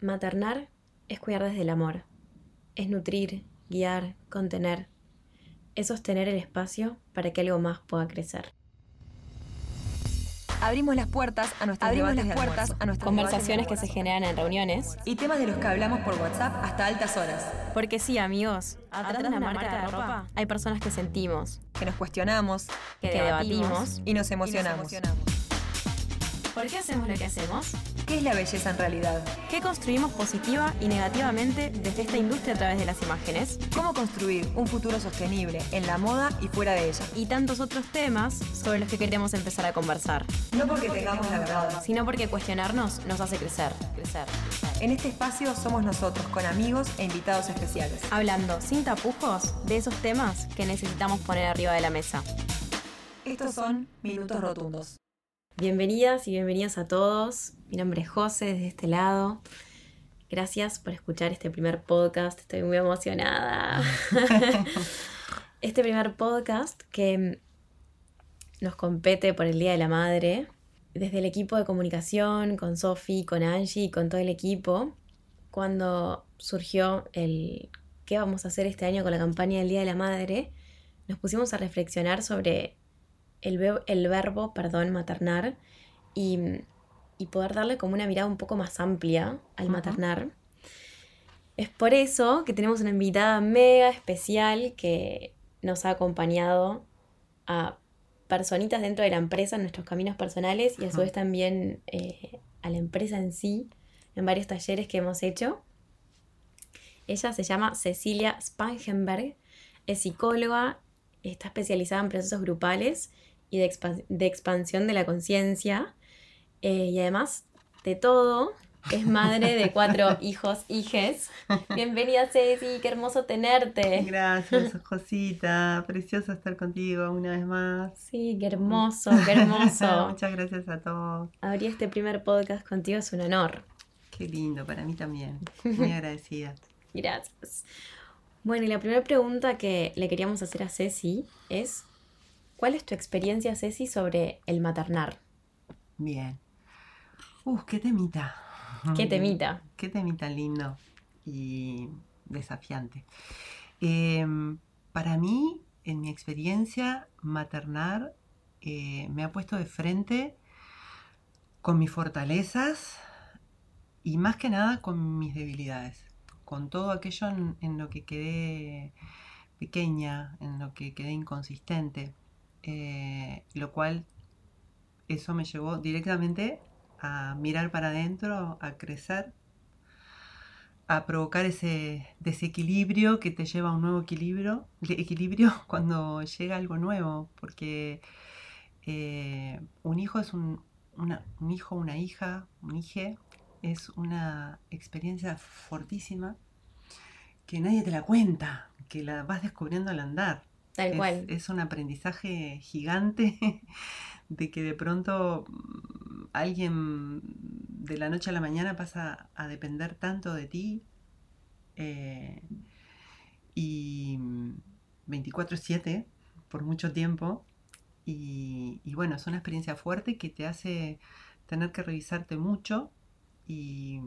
Maternar es cuidar desde el amor. Es nutrir, guiar, contener. Es sostener el espacio para que algo más pueda crecer. Abrimos las puertas a nuestras Abrimos las puertas a nuestras conversaciones que se generan en reuniones. y temas de los que hablamos por WhatsApp hasta altas horas, Porque sí, amigos, atrás de una marca de ropa hay personas que sentimos, que nos cuestionamos que debatimos. y nos emocionamos. ¿Por qué hacemos lo que hacemos? ¿Qué es la belleza en realidad? ¿Qué construimos positiva y negativamente desde esta industria a través de las imágenes? ¿Cómo construir un futuro sostenible en la moda y fuera de ella? Y tantos otros temas sobre los que queremos empezar a conversar. No porque tengamos la verdad. Sino porque cuestionarnos nos hace crecer, crecer. En este espacio somos nosotros, con amigos e invitados especiales. Hablando sin tapujos de esos temas que necesitamos poner arriba de la mesa. Estos son Minutos Rotundos. Bienvenidas y bienvenidos a todos. Mi nombre es José desde este lado. Gracias por escuchar este primer podcast. Estoy muy emocionada. este primer podcast que nos compete por el Día de la Madre. Desde el equipo de comunicación, con Sofi, con Angie y con todo el equipo, cuando surgió el qué vamos a hacer este año con la campaña del Día de la Madre, nos pusimos a reflexionar sobre el, el verbo, perdón, maternar y, y poder darle como una mirada un poco más amplia al Ujú. maternar. Es por eso que tenemos una invitada mega especial que nos ha acompañado a personitas dentro de la empresa en nuestros caminos personales y a su vez también eh, a la empresa en sí en varios talleres que hemos hecho. Ella se llama Cecilia Spangenberg, es psicóloga, está especializada en procesos grupales y de expansión de la conciencia. Eh, y además de todo, es madre de cuatro hijos, hijes. Bienvenida Ceci, qué hermoso tenerte. Gracias, Josita. Precioso estar contigo una vez más. Sí, qué hermoso, qué hermoso. Muchas gracias a todos. Abrir este primer podcast contigo es un honor. Qué lindo, para mí también. Muy agradecida. Gracias. Bueno, y la primera pregunta que le queríamos hacer a Ceci es, ¿cuál es tu experiencia, Ceci, sobre el maternar? Bien. Uf, qué temita. ¿Qué temita? Qué temita lindo y desafiante. Em, para mí, en mi experiencia, maternar eh, me ha puesto de frente con mis fortalezas y más que nada con mis debilidades, con todo aquello en, en lo que quedé pequeña, en lo que quedé inconsistente, eh, lo cual eso me llevó directamente a mirar para adentro, a crecer, a provocar ese desequilibrio que te lleva a un nuevo equilibrio, de equilibrio cuando llega algo nuevo, porque eh, un hijo es un, una- un hijo, una hija, un hije, es una experiencia fortísima que nadie te la cuenta, que la vas descubriendo al andar. Tal Es- cual. Es, un aprendizaje gigante de que de pronto alguien de la noche a la mañana pasa a depender tanto de ti eh, y mm, 24/7 por mucho tiempo. Y, y bueno, es una experiencia fuerte que te hace tener que revisarte mucho y,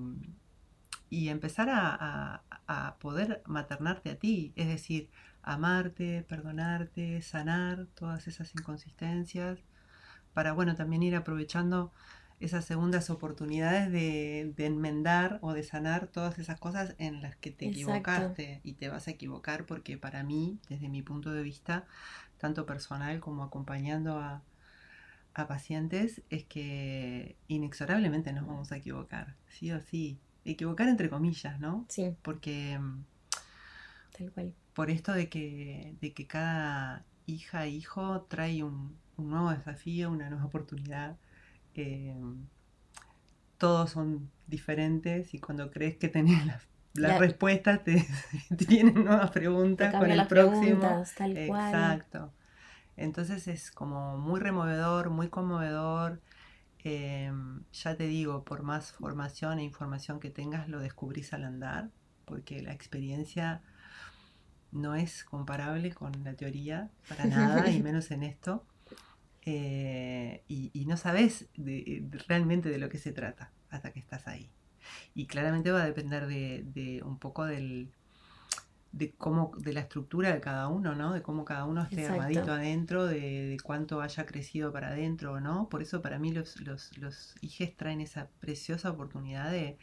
y empezar a, a- a poder maternarte a ti, es decir, amarte, perdonarte, sanar todas esas inconsistencias, para bueno, también ir aprovechando esas segundas oportunidades de, de enmendar o de sanar todas esas cosas en las que te Exacto. equivocaste y te vas a equivocar porque para mí, desde mi punto de vista, tanto personal como acompañando a, a pacientes, es que inexorablemente nos vamos a equivocar, sí o sí. Equivocar entre comillas, ¿no? Sí, Porque mm, tal cual. por esto de que, de que cada hija e hijo trae un, un nuevo desafío, una nueva oportunidad. Eh, todos son diferentes y cuando crees que tenés las, las La- respuestas te, te vienen nuevas preguntas con el las próximo. preguntas, tal cual. Exacto. Entonces es como muy removedor, muy conmovedor. Eh, ya te digo, por más formación e información que tengas, lo descubrís al andar, porque la experiencia no es comparable con la teoría para nada, y menos en esto. Eh, y, y no sabes de- de- realmente de lo que se trata hasta que estás ahí. Y claramente va a depender de, de un poco del, de cómo, de la estructura de cada uno, ¿no? De cómo cada uno esté Exacto. armadito adentro, de, de cuánto haya crecido para adentro, ¿no? Por eso para mí los, los, los hijes traen esa preciosa oportunidad de,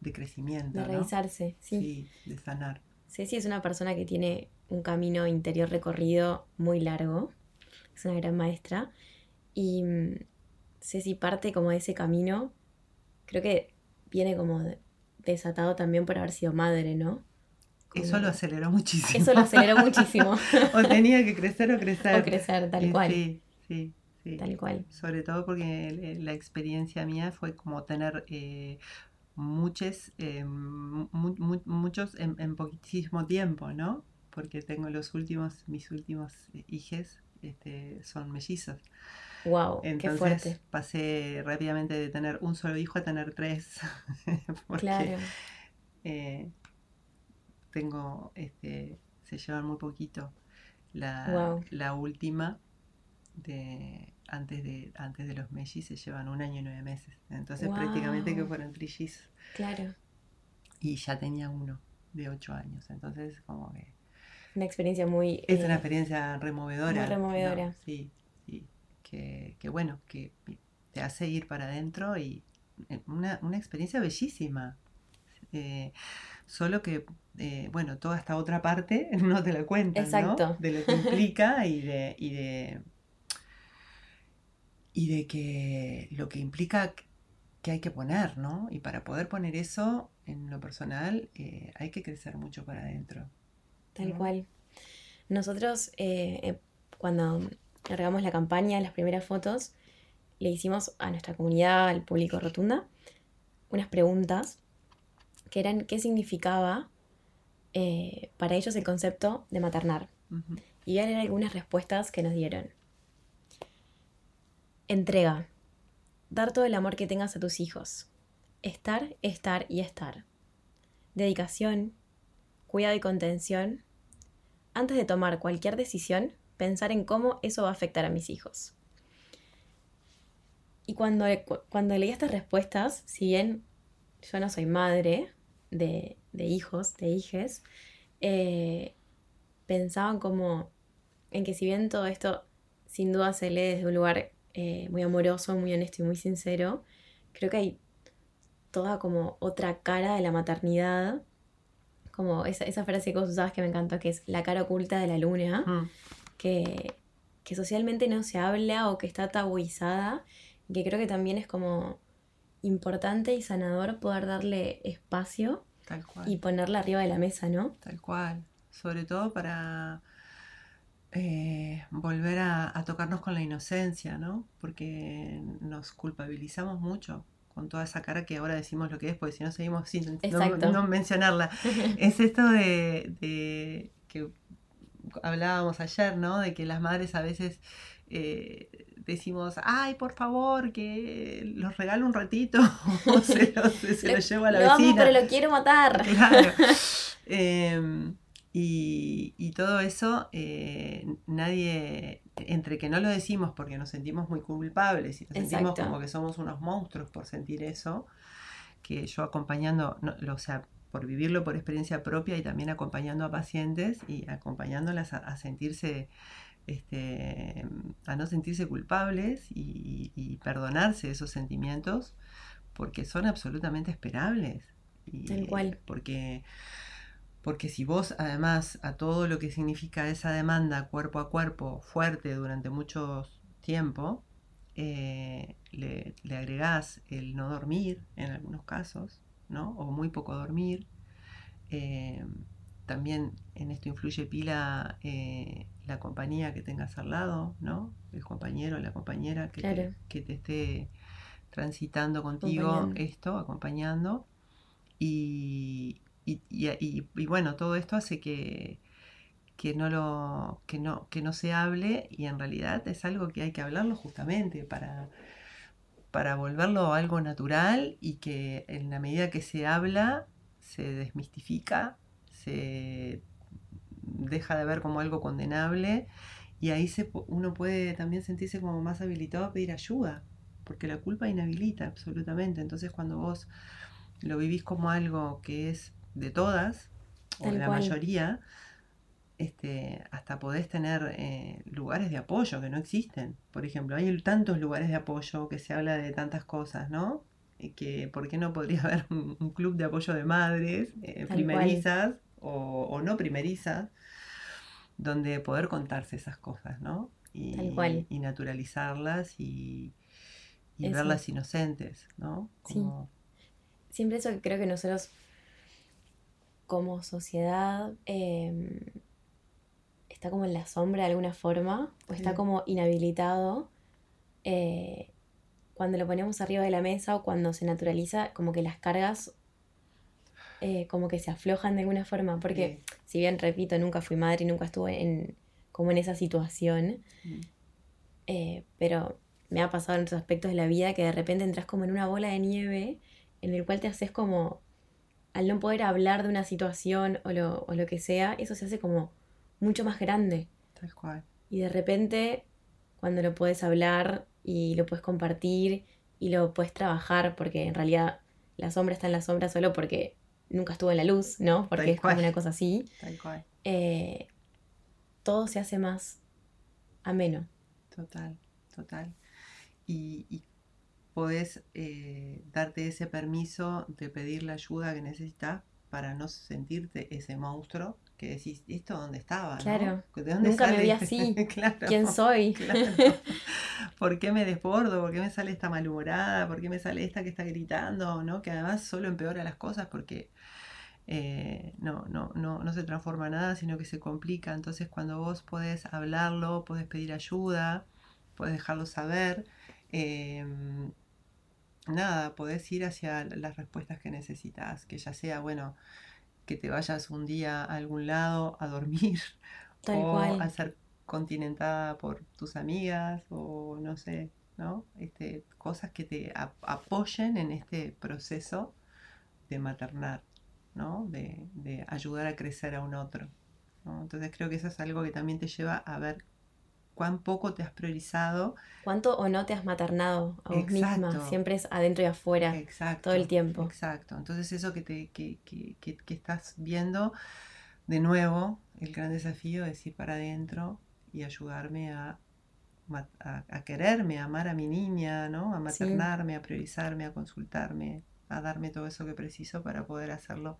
de crecimiento, De ¿no? revisarse, sí. Sí, de sanar. Ceci es una persona que tiene un camino interior recorrido muy largo. Es una gran maestra. Y mm, Ceci parte como de ese camino. Creo que viene como de- desatado también por haber sido madre, ¿no? Eso lo aceleró muchísimo. Eso lo aceleró muchísimo. o tenía que crecer o crecer. o crecer, tal cual. Sí, sí, sí. Tal cual. Sobre todo porque la experiencia mía fue como tener eh, muchos, eh, mu- mu- muchos en, en poquísimo tiempo, ¿no? Porque tengo los últimos, mis últimos hijes este, son mellizos. Wow, qué fuerte. pasé rápidamente de tener un solo hijo a tener tres. porque Claro. eh, tengo, este, se llevan muy poquito. La, última de antes de antes de los mellizos se llevan un año y nueve meses. Entonces prácticamente que fueron trillizos. Claro. Y ya tenía uno de ocho años. Entonces como que Una experiencia muy. es eh, una experiencia removedora. muy removedora. ¿no? Sí, sí. Que, que bueno, que te hace ir para adentro y eh, una, una experiencia bellísima. Eh, solo que, eh, bueno, toda esta otra parte no te la cuentan, ¿no? Exacto. De lo que implica y de, y de, y de que lo que implica que hay que poner, ¿no? Y para poder poner eso en lo personal eh, hay que crecer mucho para adentro. Tal ¿no? cual. Nosotros, eh, eh, cuando largamos la campaña, las primeras fotos, le hicimos a nuestra comunidad, al público rotunda, unas preguntas que eran qué significaba eh, para ellos el concepto de maternar. Y voy a leer algunas respuestas que nos dieron. Entrega. Dar todo el amor que tengas a tus hijos. Estar, estar y estar. Dedicación. Cuidado y contención. Antes de tomar cualquier decisión, pensar en cómo eso va a afectar a mis hijos. Y cuando, cu- cuando leí estas respuestas, si bien yo no soy madre de, de hijos, de hijes, eh, pensaban como en que si bien todo esto sin duda se lee desde un lugar eh, muy amoroso, muy honesto y muy sincero, creo que hay toda como otra cara de la maternidad, como esa, esa frase que vos usabas que me encantó, que es la cara oculta de la luna, Mm. que, que socialmente no se habla o que está tabuizada, que creo que también es como importante y sanador poder darle espacio Tal cual. y ponerla arriba de la mesa, ¿no? Tal cual. Sobre todo para eh, volver a, a tocarnos con la inocencia, ¿no? Porque nos culpabilizamos mucho con toda esa cara que ahora decimos lo que es, porque si no seguimos sin no- mencionarla. Es esto de, de que hablábamos ayer, ¿no? De que las madres a veces eh, decimos, ay, por favor, que los regalo un ratito, o se los, se Lo- los llevo a la lo amo, vecina. pero lo quiero matar. Claro. Em, y, y todo eso, eh, nadie, entre que no lo decimos porque nos sentimos muy culpables y nos sentimos como que somos unos monstruos por sentir eso, que yo acompañando, no, lo- o sea, por vivirlo por experiencia propia y también acompañando a pacientes y acompañándolas a, a sentirse, este, a no sentirse culpables y, y perdonarse esos sentimientos porque son absolutamente esperables. Y, Tal cual. Porque, porque si vos además a todo lo que significa esa demanda cuerpo a cuerpo fuerte durante mucho tiempo, eh, le, le agregás el no dormir en algunos casos, ¿no? O muy poco dormir. eh, también en esto influye pila eh, la compañía que tengas al lado, ¿no? El compañero, la compañera que, te, Claro. que te esté transitando contigo Acompañando. esto, acompañando. Y, y, bueno, todo esto hace que, que no lo que no, que no se hable y en realidad es algo que hay que hablarlo justamente para, para volverlo algo natural y que en la medida que se habla se desmistifica, se deja de ver como algo condenable y ahí se, uno puede también sentirse como más habilitado a pedir ayuda, porque la culpa inhabilita absolutamente. Entonces cuando vos lo vivís como algo que es de todas, o de la cual. mayoría, este, hasta podés tener eh, lugares de apoyo que no existen. Por ejemplo, hay tantos lugares de apoyo que se habla de tantas cosas, ¿no? Y que ¿por qué no podría haber un, un club de apoyo de madres eh, primerizas o, o no primerizas, donde poder contarse esas cosas, ¿no? Y, Tal cual. y naturalizarlas y, y verlas inocentes, ¿no? Sí. Siempre eso que creo que nosotros como sociedad eh, está como en la sombra de alguna forma o está como inhabilitado eh, cuando lo ponemos arriba de la mesa o cuando se naturaliza como que las cargas eh, como que se aflojan de alguna forma porque Sí. si bien repito nunca fui madre y nunca estuve en como en esa situación Mm. eh, pero me ha pasado en otros aspectos de la vida que de repente entras como en una bola de nieve en el cual te haces como, al no poder hablar de una situación o lo, o lo que sea, eso se hace como mucho más grande. Tal cual. Y de repente, cuando lo puedes hablar y lo puedes compartir y lo puedes trabajar, porque en realidad la sombra está en la sombra solo porque nunca estuvo en la luz, ¿no? Porque Tal es como una cosa así. Tal cual. eh, todo se hace más ameno. Total, total. Y, y podés eh, darte ese permiso de pedir la ayuda que necesitas para no sentirte ese monstruo que decís, ¿esto dónde estaba? no? Claro. ¿De dónde Nunca me sale? vi así. Claro, ¿Quién soy? claro. ¿Por qué me desbordo? ¿Por qué me sale esta malhumorada? ¿Por qué me sale esta que está gritando? ¿no? Que además solo empeora las cosas porque eh, no, no, no, no se transforma nada, sino que se complica. Entonces cuando vos podés hablarlo, podés pedir ayuda, podés dejarlo saber, eh, nada, podés ir hacia las respuestas que necesitas, que ya sea, bueno, que te vayas un día a algún lado a dormir Tal o cual. a ser continentada por tus amigas o no sé, ¿no? Este, cosas que te ap- apoyen en este proceso de maternar, ¿no? De, de ayudar a crecer a un otro. ¿no? Entonces creo que eso es algo que también te lleva a ver cuán poco te has priorizado. ¿Cuánto o no te has maternado a vos misma? Exacto. Siempre es adentro y afuera. Exacto. todo el tiempo. Exacto. Entonces eso que, te, que, que, que- que estás viendo, de nuevo, el gran desafío es ir para adentro y ayudarme a, a, a quererme, a amar a mi niña, ¿no? A maternarme, a priorizarme, a consultarme, a darme todo eso que preciso para poder hacerlo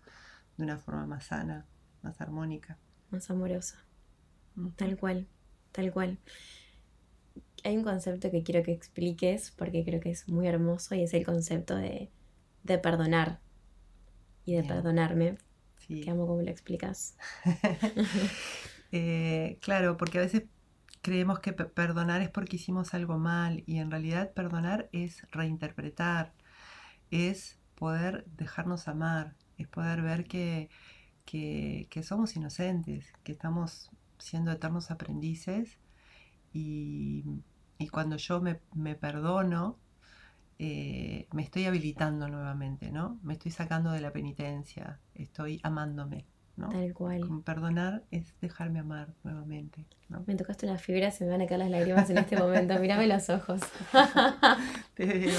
de una forma más sana, más armónica. Más amorosa. Tal cual. Tal cual. Hay un concepto que quiero que expliques porque creo que es muy hermoso y es el concepto de, de perdonar y de Bien. perdonarme. Sí. Que amo cómo lo explicas. Eh, claro, porque a veces creemos que pe- perdonar es porque hicimos algo mal y en realidad perdonar es reinterpretar, es poder dejarnos amar, es poder ver que, que, que somos inocentes, que estamos siendo eternos aprendices y, y cuando yo me, me perdono, eh, me estoy habilitando nuevamente, ¿no? Me estoy sacando de la penitencia, estoy amándome, ¿no? Tal cual. Perdonar es dejarme amar nuevamente, ¿no? Me tocaste una fibra, se me van a caer las lágrimas en este momento. Mírame los ojos. Te digo,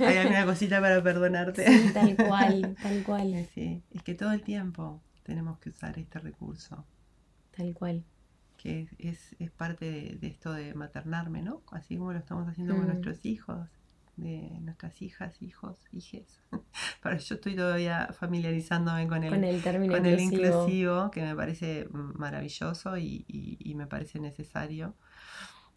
hay alguna cosita para perdonarte. Sí, tal cual, tal cual, Sí, es que todo el tiempo tenemos que usar este recurso, tal cual. que es, es, parte de, de esto de maternarme, ¿no? Así como lo estamos haciendo con Mm. nuestros hijos, de nuestras hijas, hijos, hijes. Pero yo estoy todavía familiarizándome con el, Con el término con el inclusivo. que me parece maravilloso y, y- y me parece necesario.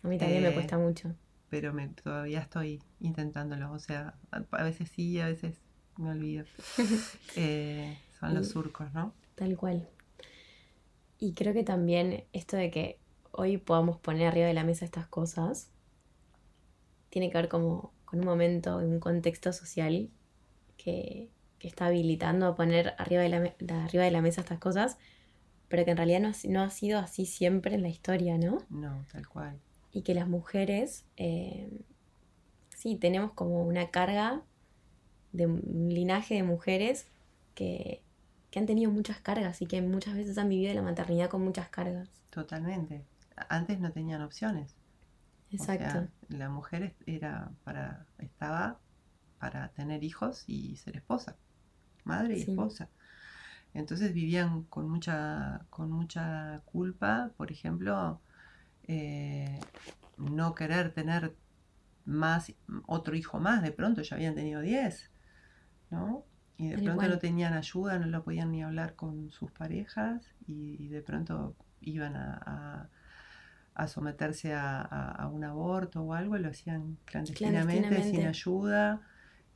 A mí también me Eh, cuesta mucho. pero me, todavía estoy intentándolo. O sea, a, a veces sí, a veces me olvido. Eh, son los surcos, ¿no? Tal cual. Y creo que también esto de que hoy podamos poner arriba de la mesa estas cosas tiene que ver como con un momento, un contexto social que, que está habilitando a poner arriba de la, de arriba de la mesa estas cosas, pero que en realidad no, no ha sido así siempre en la historia, ¿no? No, tal cual. Y que las mujeres, eh, sí, tenemos como una carga de un linaje de mujeres que, que han tenido muchas cargas y que muchas veces han vivido la maternidad con muchas cargas. Totalmente. Antes no tenían opciones. O sea, Exacto. la mujer era para, estaba para tener hijos y ser esposa. madre y Sí. esposa. Entonces vivían con mucha, con mucha culpa, por ejemplo, eh, no querer tener más, otro hijo más, de pronto ya habían tenido 10, ¿no? Y de pronto no tenían ayuda, no lo podían ni hablar con sus parejas y, y de pronto iban a, a- a someterse a, un aborto o algo, lo hacían clandestinamente, sin ayuda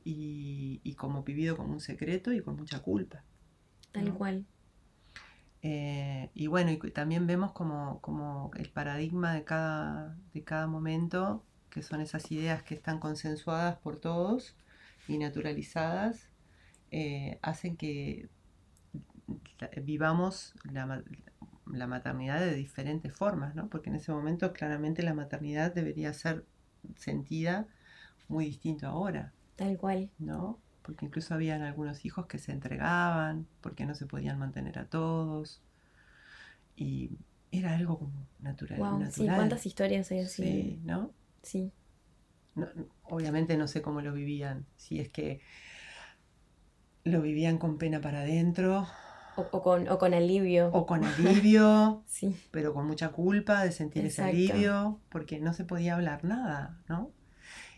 y, y como vivido como un secreto y con mucha culpa. Tal ¿no? cual. Eh, y bueno, y también vemos como, como el paradigma de cada, de cada momento, que son esas ideas que están consensuadas por todos y naturalizadas, eh, hacen que la- vivamos la, ma- la maternidad de diferentes formas, ¿no? Porque en ese momento claramente la maternidad debería ser sentida muy distinto ahora. Tal cual. ¿no? Porque incluso habían algunos hijos que se entregaban porque no se podían mantener a todos. Y era algo como natural. Wow, sí, cuántas historias hay así. Sí, ¿no? Sí. No- Obviamente no sé cómo lo vivían. Si es que lo vivían con pena para adentro O, o con, o con alivio. o con alivio, Sí, pero con mucha culpa de sentir Exacto. ese alivio, porque no se podía hablar nada, ¿no?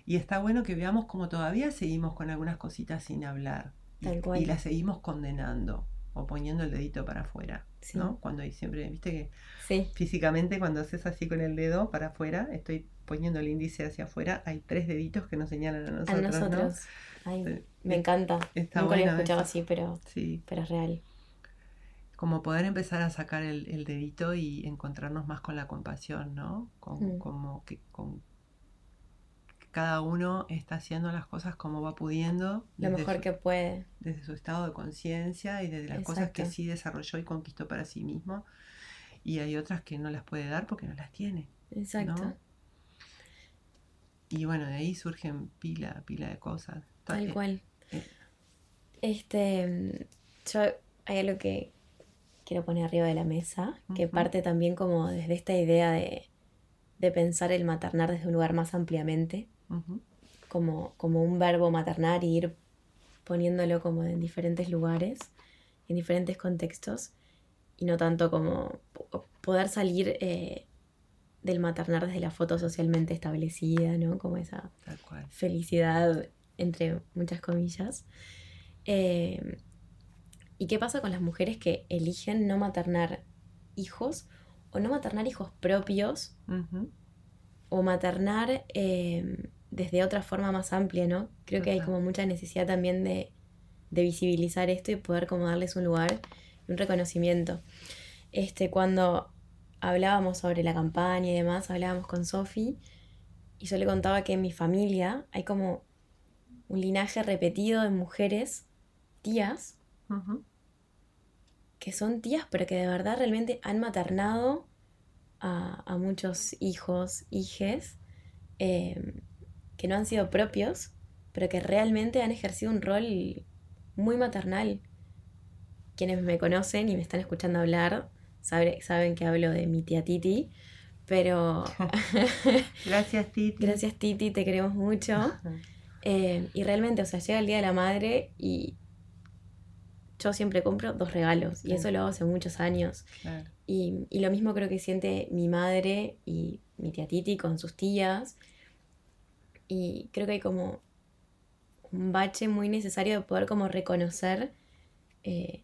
Y está bueno que veamos como todavía seguimos con algunas cositas sin hablar y, Tal cual. y las seguimos condenando o poniendo el dedito para afuera, Sí. ¿no? Cuando siempre, viste que sí, físicamente cuando haces así con el dedo para afuera, estoy poniendo el índice hacia afuera, hay tres deditos que nos señalan a a nosotros, ¿no? nosotros. Ay, Eh, me encanta. está Nunca lo bueno escuchado eso. así, pero, Sí, pero es real. como poder empezar a sacar el, el dedito y encontrarnos más con la compasión, ¿no? Con, Mm. Como que con cada uno está haciendo las cosas como va pudiendo, Lo mejor su, que puede. desde su estado de conciencia y desde las cosas que sí desarrolló y conquistó para sí mismo. Y hay otras que no las puede dar porque no las tiene. Exacto. ¿no? Y bueno, de ahí surgen pila, pila de cosas. Ta- Tal eh, cual. eh. Este, mm, yo hay algo que quiero poner arriba de la mesa, que parte también como desde esta idea de, de pensar el maternar desde un lugar más ampliamente, como, como un verbo maternar y ir poniéndolo como en diferentes lugares, en diferentes contextos, y no tanto como po- poder salir eh, del maternar desde la foto socialmente establecida, ¿no? Como esa felicidad, entre muchas comillas. Eh, ¿Y qué pasa con las mujeres que eligen no maternar hijos o no maternar hijos propios o maternar eh, desde otra forma más amplia, ¿no? Creo que hay como mucha necesidad también de, de visibilizar esto y poder como darles un lugar y un reconocimiento. Este, cuando hablábamos sobre la campaña y demás, hablábamos con Sofi y yo le contaba que en mi familia hay como un linaje repetido de mujeres, tías, que son tías, pero que de verdad realmente han maternado a, a muchos hijos, hijes, eh, que no han sido propios, pero que realmente han ejercido un rol muy maternal. Quienes me conocen y me están escuchando hablar sabe- saben que hablo de mi tía Titi, pero Gracias, Titi. gracias Titi, te queremos mucho. Eh, y realmente, o sea, llega el Día de la Madre y yo siempre compro dos regalos. Y eso lo hago hace muchos años. Claro. Y, y lo mismo creo que siente mi madre y mi tía Titi con sus tías. Y creo que hay como un bache muy necesario de poder como reconocer eh,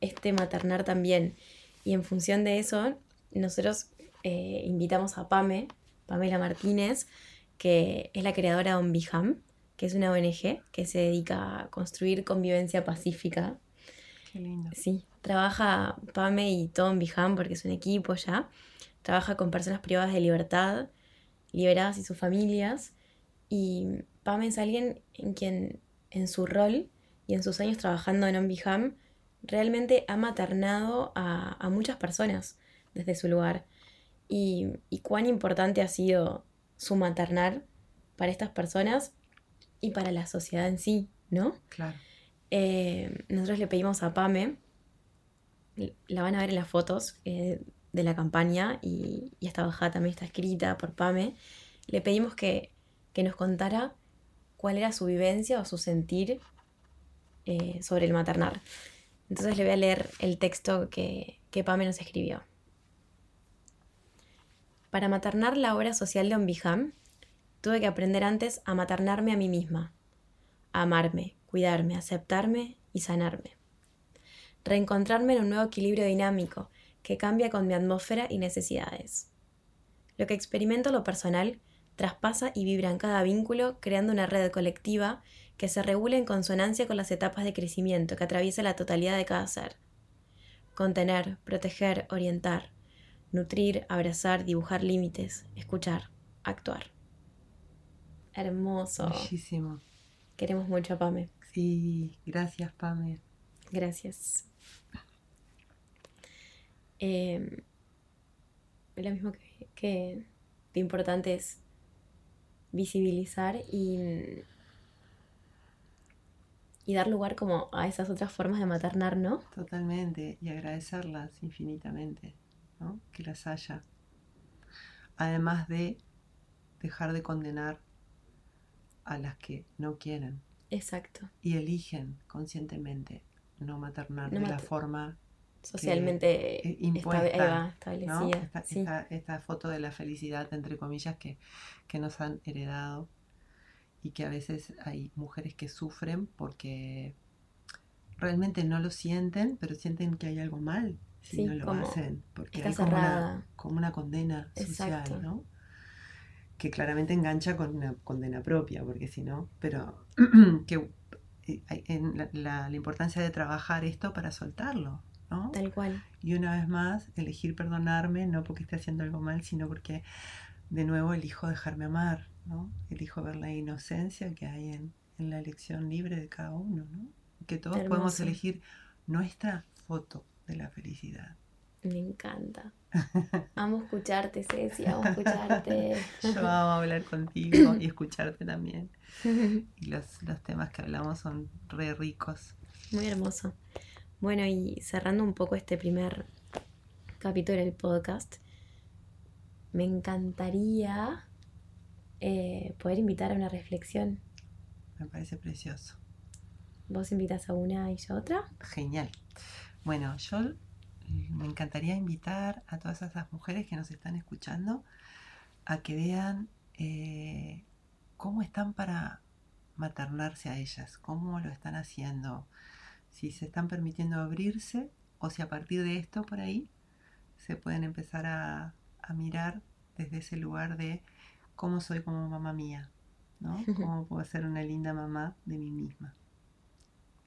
este maternar también. Y en función de eso, nosotros eh, invitamos a Pame, Pamela Martínez, que es la creadora de Onbiham, que es una ONG que se dedica a construir convivencia pacífica Qué lindo. Sí, trabaja Pame y Tom Biham porque es un equipo ya. Trabaja con personas privadas de libertad, liberadas y sus familias. Y Pame es alguien en quien, en su rol y en sus años trabajando en On Biham, realmente ha maternado a, a muchas personas desde su lugar. Y, y cuán importante ha sido su maternar para estas personas y para la sociedad en sí, ¿no? Claro. Eh, nosotros le pedimos a Pame, la van a ver en las fotos eh, de la campaña y, y esta bajada también está escrita por Pame, le pedimos que, que nos contara cuál era su vivencia o su sentir eh, sobre el maternar. Entonces le voy a leer el texto que, que Pame nos escribió. Para maternar la obra social de Ombijam, tuve que aprender antes a maternarme a mí misma, a amarme, cuidarme, aceptarme y sanarme. Reencontrarme en un nuevo equilibrio dinámico que cambia con mi atmósfera y necesidades. Lo que experimento lo personal traspasa y vibra en cada vínculo, creando una red colectiva que se regula en consonancia con las etapas de crecimiento que atraviesa la totalidad de cada ser. Contener, proteger, orientar, nutrir, abrazar, dibujar límites, escuchar, actuar. Hermoso. Muchísimo. Queremos mucho a Pame. Sí, gracias, Pame. Gracias. Eh, lo mismo que, que lo importante es visibilizar y, y dar lugar como a esas otras formas de maternar, ¿no? Totalmente, y agradecerlas infinitamente, ¿no? Que las haya. Además de dejar de condenar a las que no quieren Exacto. y eligen conscientemente no maternar No de la forma Socialmente eh, esta- impuesta, ¿no? establecida. Esta, sí. esta- esta foto de la felicidad, entre comillas, que, que nos han heredado y que a veces hay mujeres que sufren porque realmente no lo sienten, pero sienten que hay algo mal si Sí, no lo hacen, porque hay como una, como una condena Exacto. social, ¿no? Que claramente engancha con una condena propia, porque si no, pero que eh, en la, la- la importancia de trabajar esto para soltarlo, ¿no? Tal cual. Y una vez más, elegir perdonarme, no porque esté haciendo algo mal, sino porque de nuevo elijo dejarme amar, ¿no? Elijo ver la inocencia que hay en, en la elección libre de cada uno, ¿no? Que todos podemos elegir nuestra foto de la felicidad. Me encanta. Amo escucharte, Ceci, amo escucharte. Yo amo hablar contigo y escucharte también. Y los, los temas que hablamos son re ricos. Muy hermoso. Bueno, y cerrando un poco este primer capítulo del podcast, me encantaría eh, poder invitar a una reflexión. Me parece precioso. Vos invitas a una y yo a otra. Genial. Bueno, yo eh, me encantaría invitar a todas esas mujeres que nos están escuchando a que vean eh, cómo están para maternarse a ellas, cómo lo están haciendo, si se están permitiendo abrirse o si a partir de esto por ahí se pueden empezar a, a mirar desde ese lugar de cómo soy como mamá mía, ¿no? Cómo puedo ser una linda mamá de mí misma.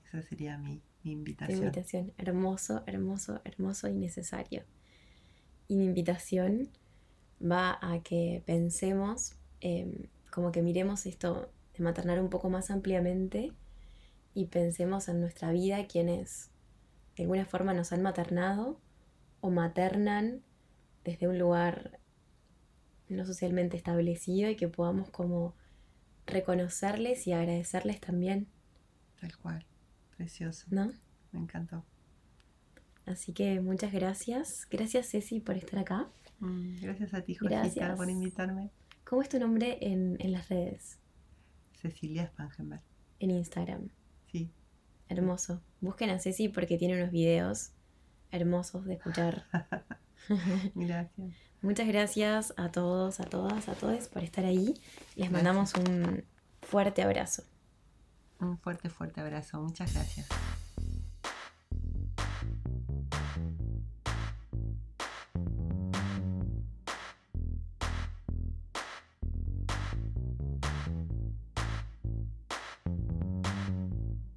Esa sería mi, mi Tu invitación. invitación. Hermoso, hermoso, hermoso y necesario. Y mi invitación va a que pensemos, eh, como que miremos esto de maternar un poco más ampliamente y pensemos en nuestra vida quienes de alguna forma nos han maternado o maternan desde un lugar no socialmente establecido y que podamos como reconocerles y agradecerles también, Tal cual. Precioso. ¿no? Me encantó. Así que muchas gracias. Gracias Ceci por estar acá. Mm, Gracias a ti, Jorgita, por invitarme. ¿Cómo es tu nombre en, en las redes? Cecilia Spangenberg. En Instagram. Sí. Hermoso. Busquen a Ceci porque tiene unos videos hermosos de escuchar. Gracias. Muchas gracias a todos, a todas, a todos por estar ahí. Les mandamos un fuerte abrazo. Un fuerte, fuerte abrazo. Muchas gracias.